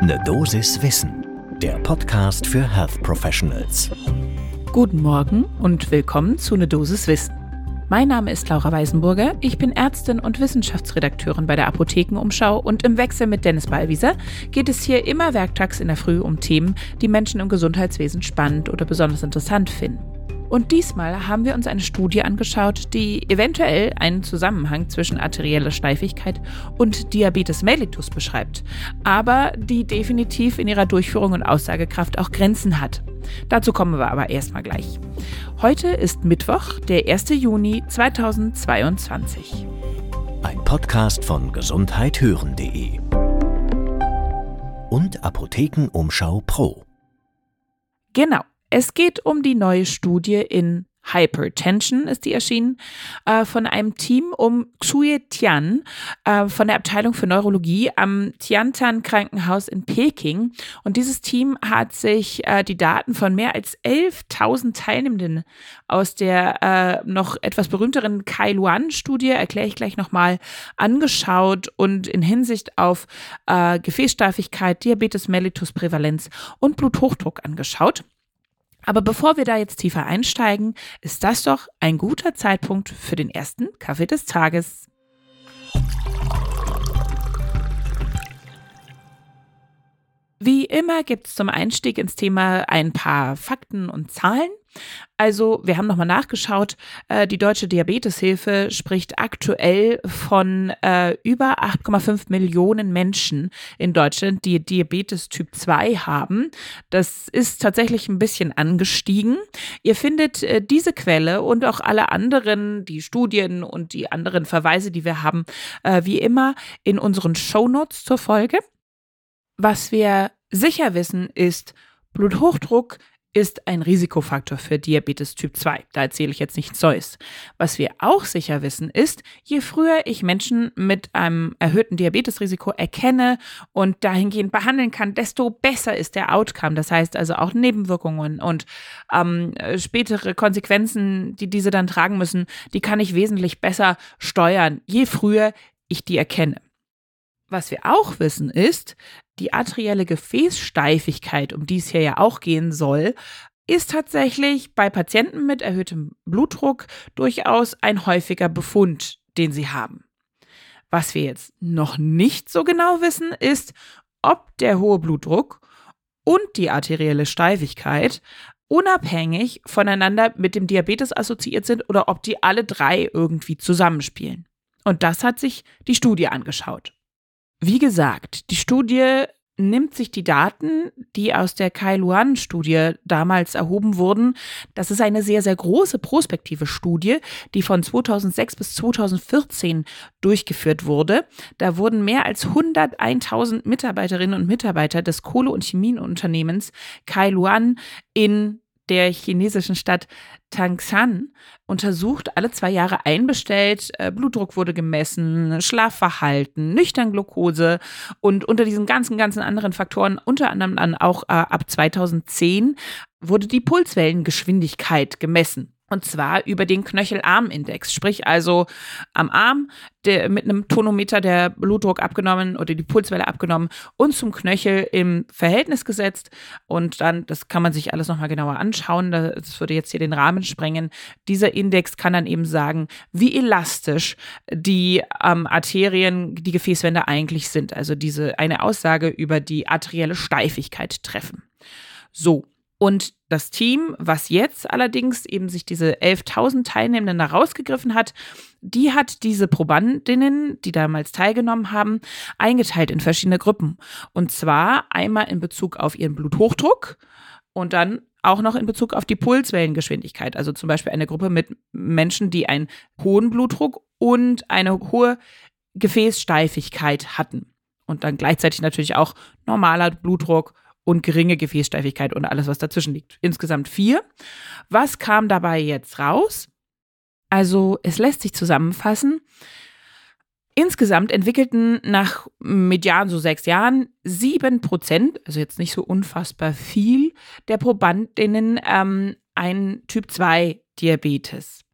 Ne Dosis Wissen, der Podcast für Health Professionals. Guten Morgen und willkommen zu Ne Dosis Wissen. Mein Name ist Laura Weisenburger, ich bin Ärztin und Wissenschaftsredakteurin bei der Apothekenumschau und im Wechsel mit Dennis Ballwieser geht es hier immer werktags in der Früh um Themen, die Menschen im Gesundheitswesen spannend oder besonders interessant finden. Und diesmal haben wir uns eine Studie angeschaut, die eventuell einen Zusammenhang zwischen arterieller Steifigkeit und Diabetes mellitus beschreibt, aber die definitiv in ihrer Durchführung und Aussagekraft auch Grenzen hat. Dazu kommen wir aber erstmal gleich. Heute ist Mittwoch, der 1. Juni 2022. Ein Podcast von gesundheithören.de und Apothekenumschau Pro. Genau. Es geht um die neue Studie in Hypertension ist die erschienen, äh, von einem Team um Xue Tian äh, von der Abteilung für Neurologie am Tiantan Krankenhaus in Peking. Und dieses Team hat sich äh, die Daten von mehr als 11.000 Teilnehmenden aus der äh, noch etwas berühmteren Kai Luan-Studie, erkläre ich gleich nochmal, angeschaut und in Hinsicht auf äh, Gefäßsteifigkeit, Diabetes mellitus Prävalenz und Bluthochdruck angeschaut. Aber bevor wir da jetzt tiefer einsteigen, ist das doch ein guter Zeitpunkt für den ersten Kaffee des Tages. Wie immer gibt es zum Einstieg ins Thema ein paar Fakten und Zahlen. Also, wir haben nochmal nachgeschaut. Äh, die Deutsche Diabeteshilfe spricht aktuell von äh, über 8,5 Millionen Menschen in Deutschland, die Diabetes Typ 2 haben. Das ist tatsächlich ein bisschen angestiegen. Ihr findet äh, diese Quelle und auch alle anderen, die Studien und die anderen Verweise, die wir haben, äh, wie immer in unseren Shownotes zur Folge. Was wir sicher wissen, ist, Bluthochdruck ist ein Risikofaktor für Diabetes Typ 2. Da erzähle ich jetzt nichts Neues. Was wir auch sicher wissen ist, je früher ich Menschen mit einem erhöhten Diabetesrisiko erkenne und dahingehend behandeln kann, desto besser ist der Outcome. Das heißt also auch Nebenwirkungen und ähm, spätere Konsequenzen, die diese dann tragen müssen, die kann ich wesentlich besser steuern, je früher ich die erkenne. Was wir auch wissen ist, die arterielle Gefäßsteifigkeit, um die es hier ja auch gehen soll, ist tatsächlich bei Patienten mit erhöhtem Blutdruck durchaus ein häufiger Befund, den sie haben. Was wir jetzt noch nicht so genau wissen, ist, ob der hohe Blutdruck und die arterielle Steifigkeit unabhängig voneinander mit dem Diabetes assoziiert sind oder ob die alle drei irgendwie zusammenspielen. Und das hat sich die Studie angeschaut. Wie gesagt, die Studie nimmt sich die Daten, die aus der Kai Luan-Studie damals erhoben wurden. Das ist eine sehr, sehr große prospektive Studie, die von 2006 bis 2014 durchgeführt wurde. Da wurden mehr als 101.000 Mitarbeiterinnen und Mitarbeiter des Kohle- und Chemieunternehmens Kai Luan in der chinesischen Stadt Tangshan untersucht, alle zwei Jahre einbestellt. Äh, Blutdruck wurde gemessen, Schlafverhalten, Nüchternglukose und unter diesen ganzen, ganzen anderen Faktoren, unter anderem dann auch äh, ab 2010, wurde die Pulswellengeschwindigkeit gemessen. Und zwar über den Knöchelarmindex, sprich also am Arm der, mit einem Tonometer der Blutdruck abgenommen oder die Pulswelle abgenommen und zum Knöchel im Verhältnis gesetzt. Und dann, das kann man sich alles nochmal genauer anschauen, das würde jetzt hier den Rahmen sprengen. Dieser Index kann dann eben sagen, wie elastisch die ähm, Arterien, die Gefäßwände eigentlich sind. Also diese eine Aussage über die arterielle Steifigkeit treffen. So, und das Team, was jetzt allerdings eben sich diese 11.000 Teilnehmenden da rausgegriffen hat, die hat diese Probandinnen, die damals teilgenommen haben, eingeteilt in verschiedene Gruppen. Und zwar einmal in Bezug auf ihren Bluthochdruck und dann auch noch in Bezug auf die Pulswellengeschwindigkeit. Also zum Beispiel eine Gruppe mit Menschen, die einen hohen Blutdruck und eine hohe Gefäßsteifigkeit hatten. Und dann gleichzeitig natürlich auch normaler Blutdruck und geringe Gefäßsteifigkeit und alles, was dazwischen liegt. Insgesamt vier. Was kam dabei jetzt raus? Also es lässt sich zusammenfassen. Insgesamt entwickelten nach median so sechs Jahren sieben Prozent, also jetzt nicht so unfassbar viel, der Probandinnen ähm, einen Typ 2 Diabetes.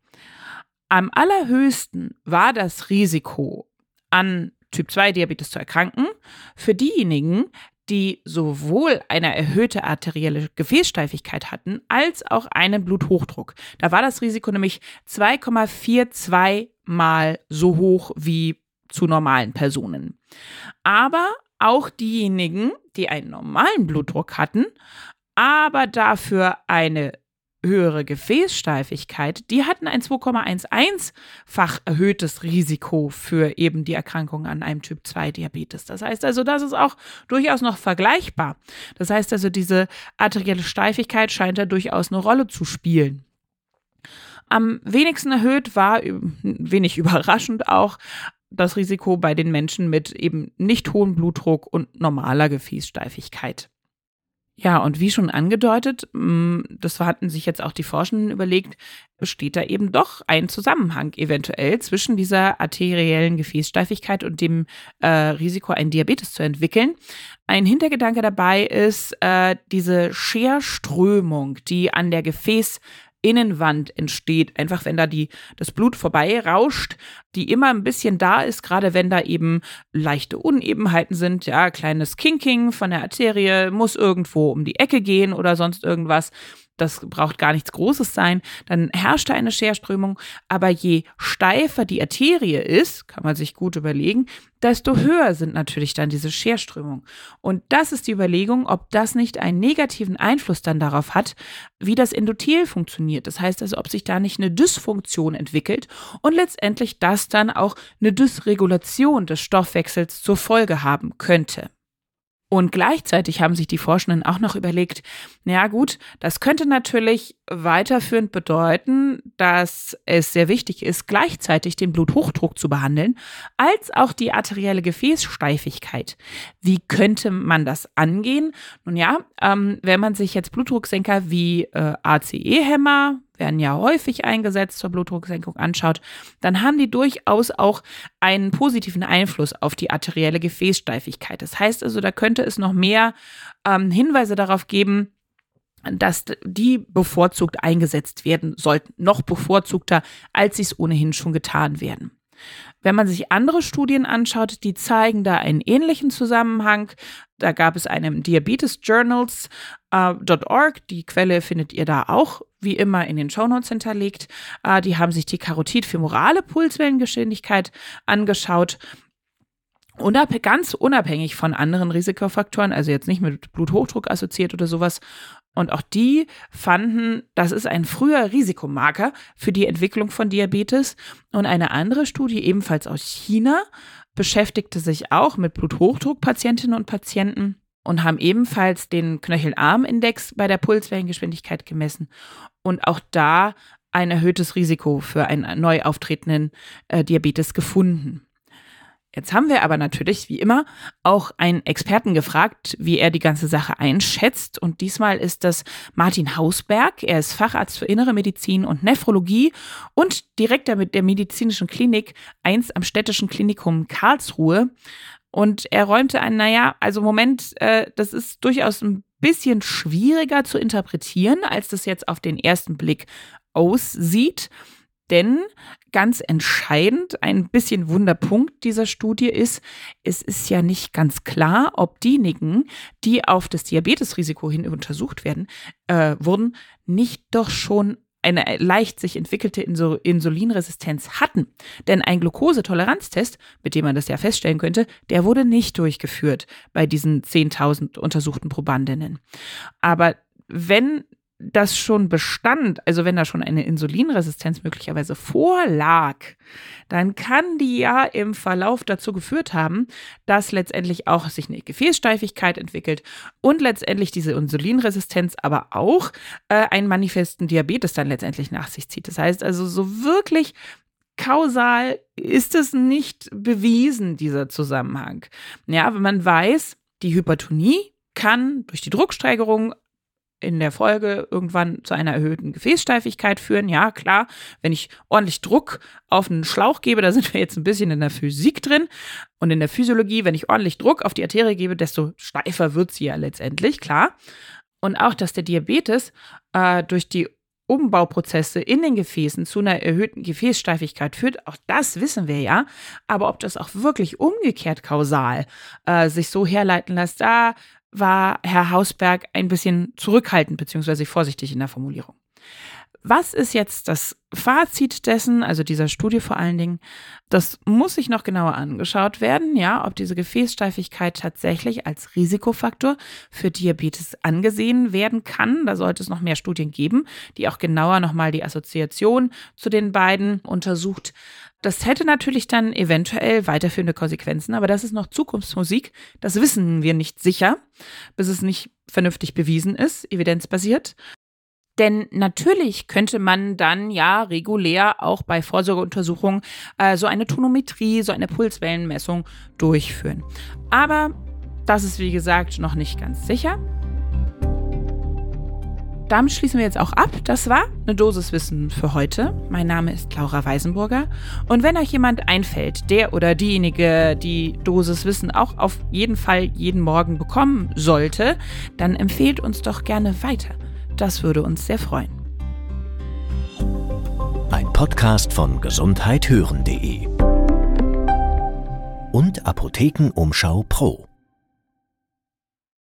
Am allerhöchsten war das Risiko, an Typ 2 Diabetes zu erkranken, für diejenigen, die sowohl eine erhöhte arterielle Gefäßsteifigkeit hatten, als auch einen Bluthochdruck. Da war das Risiko nämlich 2,42 mal so hoch wie zu normalen Personen. Aber auch diejenigen, die einen normalen Blutdruck hatten, aber dafür eine höhere Gefäßsteifigkeit, die hatten ein 2,11-fach erhöhtes Risiko für eben die Erkrankung an einem Typ 2 Diabetes. Das heißt also, das ist auch durchaus noch vergleichbar. Das heißt also, diese arterielle Steifigkeit scheint da durchaus eine Rolle zu spielen. Am wenigsten erhöht war, wenig überraschend auch, das Risiko bei den Menschen mit eben nicht hohem Blutdruck und normaler Gefäßsteifigkeit. Ja, und wie schon angedeutet, mm, das hatten sich jetzt auch die Forschenden überlegt, besteht da eben doch ein Zusammenhang eventuell zwischen dieser arteriellen Gefäßsteifigkeit und dem äh, Risiko, einen Diabetes zu entwickeln. Ein Hintergedanke dabei ist äh, diese Scherströmung, die an der Gefäß Innenwand entsteht, einfach wenn da die, das Blut vorbei rauscht, die immer ein bisschen da ist, gerade wenn da eben leichte Unebenheiten sind, ja, kleines Kinking von der Arterie muss irgendwo um die Ecke gehen oder sonst irgendwas das braucht gar nichts Großes sein, dann herrscht da eine Scherströmung. Aber je steifer die Arterie ist, kann man sich gut überlegen, desto höher sind natürlich dann diese Scherströmungen. Und das ist die Überlegung, ob das nicht einen negativen Einfluss dann darauf hat, wie das Endothel funktioniert. Das heißt also, ob sich da nicht eine Dysfunktion entwickelt und letztendlich das dann auch eine Dysregulation des Stoffwechsels zur Folge haben könnte. Und gleichzeitig haben sich die Forschenden auch noch überlegt, naja gut, das könnte natürlich weiterführend bedeuten, dass es sehr wichtig ist, gleichzeitig den Bluthochdruck zu behandeln, als auch die arterielle Gefäßsteifigkeit. Wie könnte man das angehen? Nun ja, ähm, wenn man sich jetzt Blutdrucksenker wie äh, ACE-Hämmer, werden ja häufig eingesetzt zur Blutdrucksenkung anschaut, dann haben die durchaus auch einen positiven Einfluss auf die arterielle Gefäßsteifigkeit. Das heißt also, da könnte es noch mehr ähm, Hinweise darauf geben, dass die bevorzugt eingesetzt werden sollten, noch bevorzugter, als sie es ohnehin schon getan werden. Wenn man sich andere Studien anschaut, die zeigen da einen ähnlichen Zusammenhang. Da gab es einen Diabetes Journals.org. Äh, die Quelle findet ihr da auch wie immer in den Shownotes hinterlegt. Äh, die haben sich die Karotid-femorale Pulswellengeschwindigkeit angeschaut. Unab ganz unabhängig von anderen Risikofaktoren, also jetzt nicht mit Bluthochdruck assoziiert oder sowas. Und auch die fanden, das ist ein früher Risikomarker für die Entwicklung von Diabetes. Und eine andere Studie, ebenfalls aus China, beschäftigte sich auch mit Bluthochdruckpatientinnen und Patienten und haben ebenfalls den Knöchelarmindex bei der Pulswellengeschwindigkeit gemessen und auch da ein erhöhtes Risiko für einen neu auftretenden äh, Diabetes gefunden. Jetzt haben wir aber natürlich, wie immer, auch einen Experten gefragt, wie er die ganze Sache einschätzt. Und diesmal ist das Martin Hausberg. Er ist Facharzt für Innere Medizin und Nephrologie und Direktor mit der medizinischen Klinik 1 am Städtischen Klinikum Karlsruhe. Und er räumte ein, naja, also Moment, äh, das ist durchaus ein bisschen schwieriger zu interpretieren, als das jetzt auf den ersten Blick aussieht. Denn ganz entscheidend, ein bisschen Wunderpunkt dieser Studie ist, es ist ja nicht ganz klar, ob diejenigen, die auf das Diabetesrisiko hin untersucht werden, äh, wurden, nicht doch schon eine leicht sich entwickelte Insulinresistenz hatten. Denn ein Glukosetoleranztest, mit dem man das ja feststellen könnte, der wurde nicht durchgeführt bei diesen 10.000 untersuchten Probandinnen. Aber wenn das schon bestand, also wenn da schon eine Insulinresistenz möglicherweise vorlag, dann kann die ja im Verlauf dazu geführt haben, dass letztendlich auch sich eine Gefäßsteifigkeit entwickelt und letztendlich diese Insulinresistenz aber auch äh, einen manifesten Diabetes dann letztendlich nach sich zieht. Das heißt also so wirklich kausal ist es nicht bewiesen, dieser Zusammenhang. Ja, wenn man weiß, die Hypertonie kann durch die Drucksteigerung in der Folge irgendwann zu einer erhöhten Gefäßsteifigkeit führen. Ja, klar, wenn ich ordentlich Druck auf einen Schlauch gebe, da sind wir jetzt ein bisschen in der Physik drin und in der Physiologie, wenn ich ordentlich Druck auf die Arterie gebe, desto steifer wird sie ja letztendlich, klar. Und auch, dass der Diabetes äh, durch die Umbauprozesse in den Gefäßen zu einer erhöhten Gefäßsteifigkeit führt, auch das wissen wir ja. Aber ob das auch wirklich umgekehrt kausal äh, sich so herleiten lässt, da war Herr Hausberg ein bisschen zurückhaltend bzw. vorsichtig in der Formulierung. Was ist jetzt das Fazit dessen, also dieser Studie vor allen Dingen? Das muss sich noch genauer angeschaut werden, ja, ob diese Gefäßsteifigkeit tatsächlich als Risikofaktor für Diabetes angesehen werden kann. Da sollte es noch mehr Studien geben, die auch genauer nochmal die Assoziation zu den beiden untersucht. Das hätte natürlich dann eventuell weiterführende Konsequenzen, aber das ist noch Zukunftsmusik. Das wissen wir nicht sicher, bis es nicht vernünftig bewiesen ist, evidenzbasiert. Denn natürlich könnte man dann ja regulär auch bei Vorsorgeuntersuchungen äh, so eine Tonometrie, so eine Pulswellenmessung durchführen. Aber das ist wie gesagt noch nicht ganz sicher. Damit schließen wir jetzt auch ab. Das war eine Dosis Wissen für heute. Mein Name ist Laura Weisenburger. Und wenn euch jemand einfällt, der oder diejenige die Dosis Wissen auch auf jeden Fall jeden Morgen bekommen sollte, dann empfehlt uns doch gerne weiter. Das würde uns sehr freuen. Ein Podcast von gesundheithören.de und Apothekenumschau Pro.